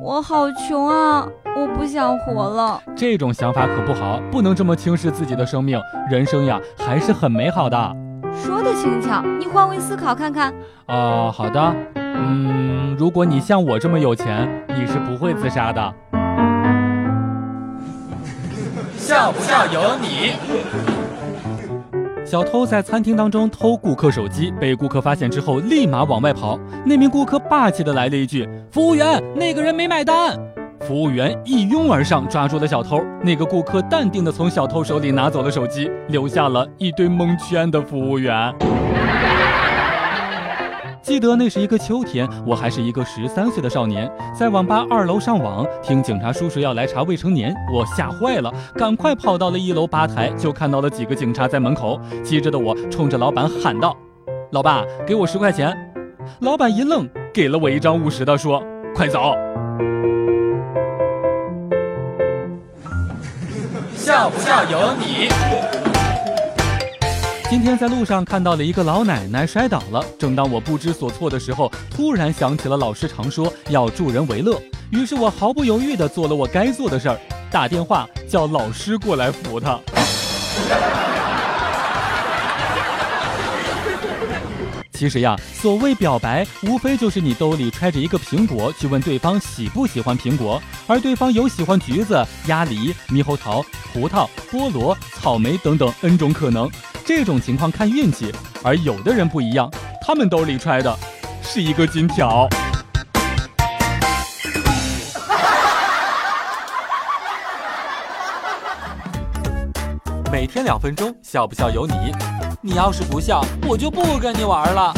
我好穷啊，我不想活了。这种想法可不好，不能这么轻视自己的生命。人生呀，还是很美好的。说的轻巧，你换位思考看看。哦，好的。嗯，如果你像我这么有钱，你是不会自杀的。笑不笑由你。小偷在餐厅当中偷顾客手机，被顾客发现之后，立马往外跑。那名顾客霸气的来了一句：“服务员，那个人没买单。”服务员一拥而上，抓住了小偷。那个顾客淡定的从小偷手里拿走了手机，留下了一堆蒙圈的服务员。记得那是一个秋天，我还是一个十三岁的少年，在网吧二楼上网，听警察叔叔要来查未成年，我吓坏了，赶快跑到了一楼吧台，就看到了几个警察在门口。急着的我冲着老板喊道：“老爸，给我十块钱。”老板一愣，给了我一张五十的，说：“快走。”笑不笑由你。今天在路上看到了一个老奶奶摔倒了，正当我不知所措的时候，突然想起了老师常说要助人为乐，于是我毫不犹豫地做了我该做的事儿，打电话叫老师过来扶她。其实呀，所谓表白，无非就是你兜里揣着一个苹果，去问对方喜不喜欢苹果，而对方有喜欢橘子、鸭梨、猕猴桃、葡萄、菠萝、草莓等等 N 种可能。这种情况看运气，而有的人不一样，他们兜里揣的是一个金条。每天两分钟，笑不笑由你。你要是不笑，我就不跟你玩了。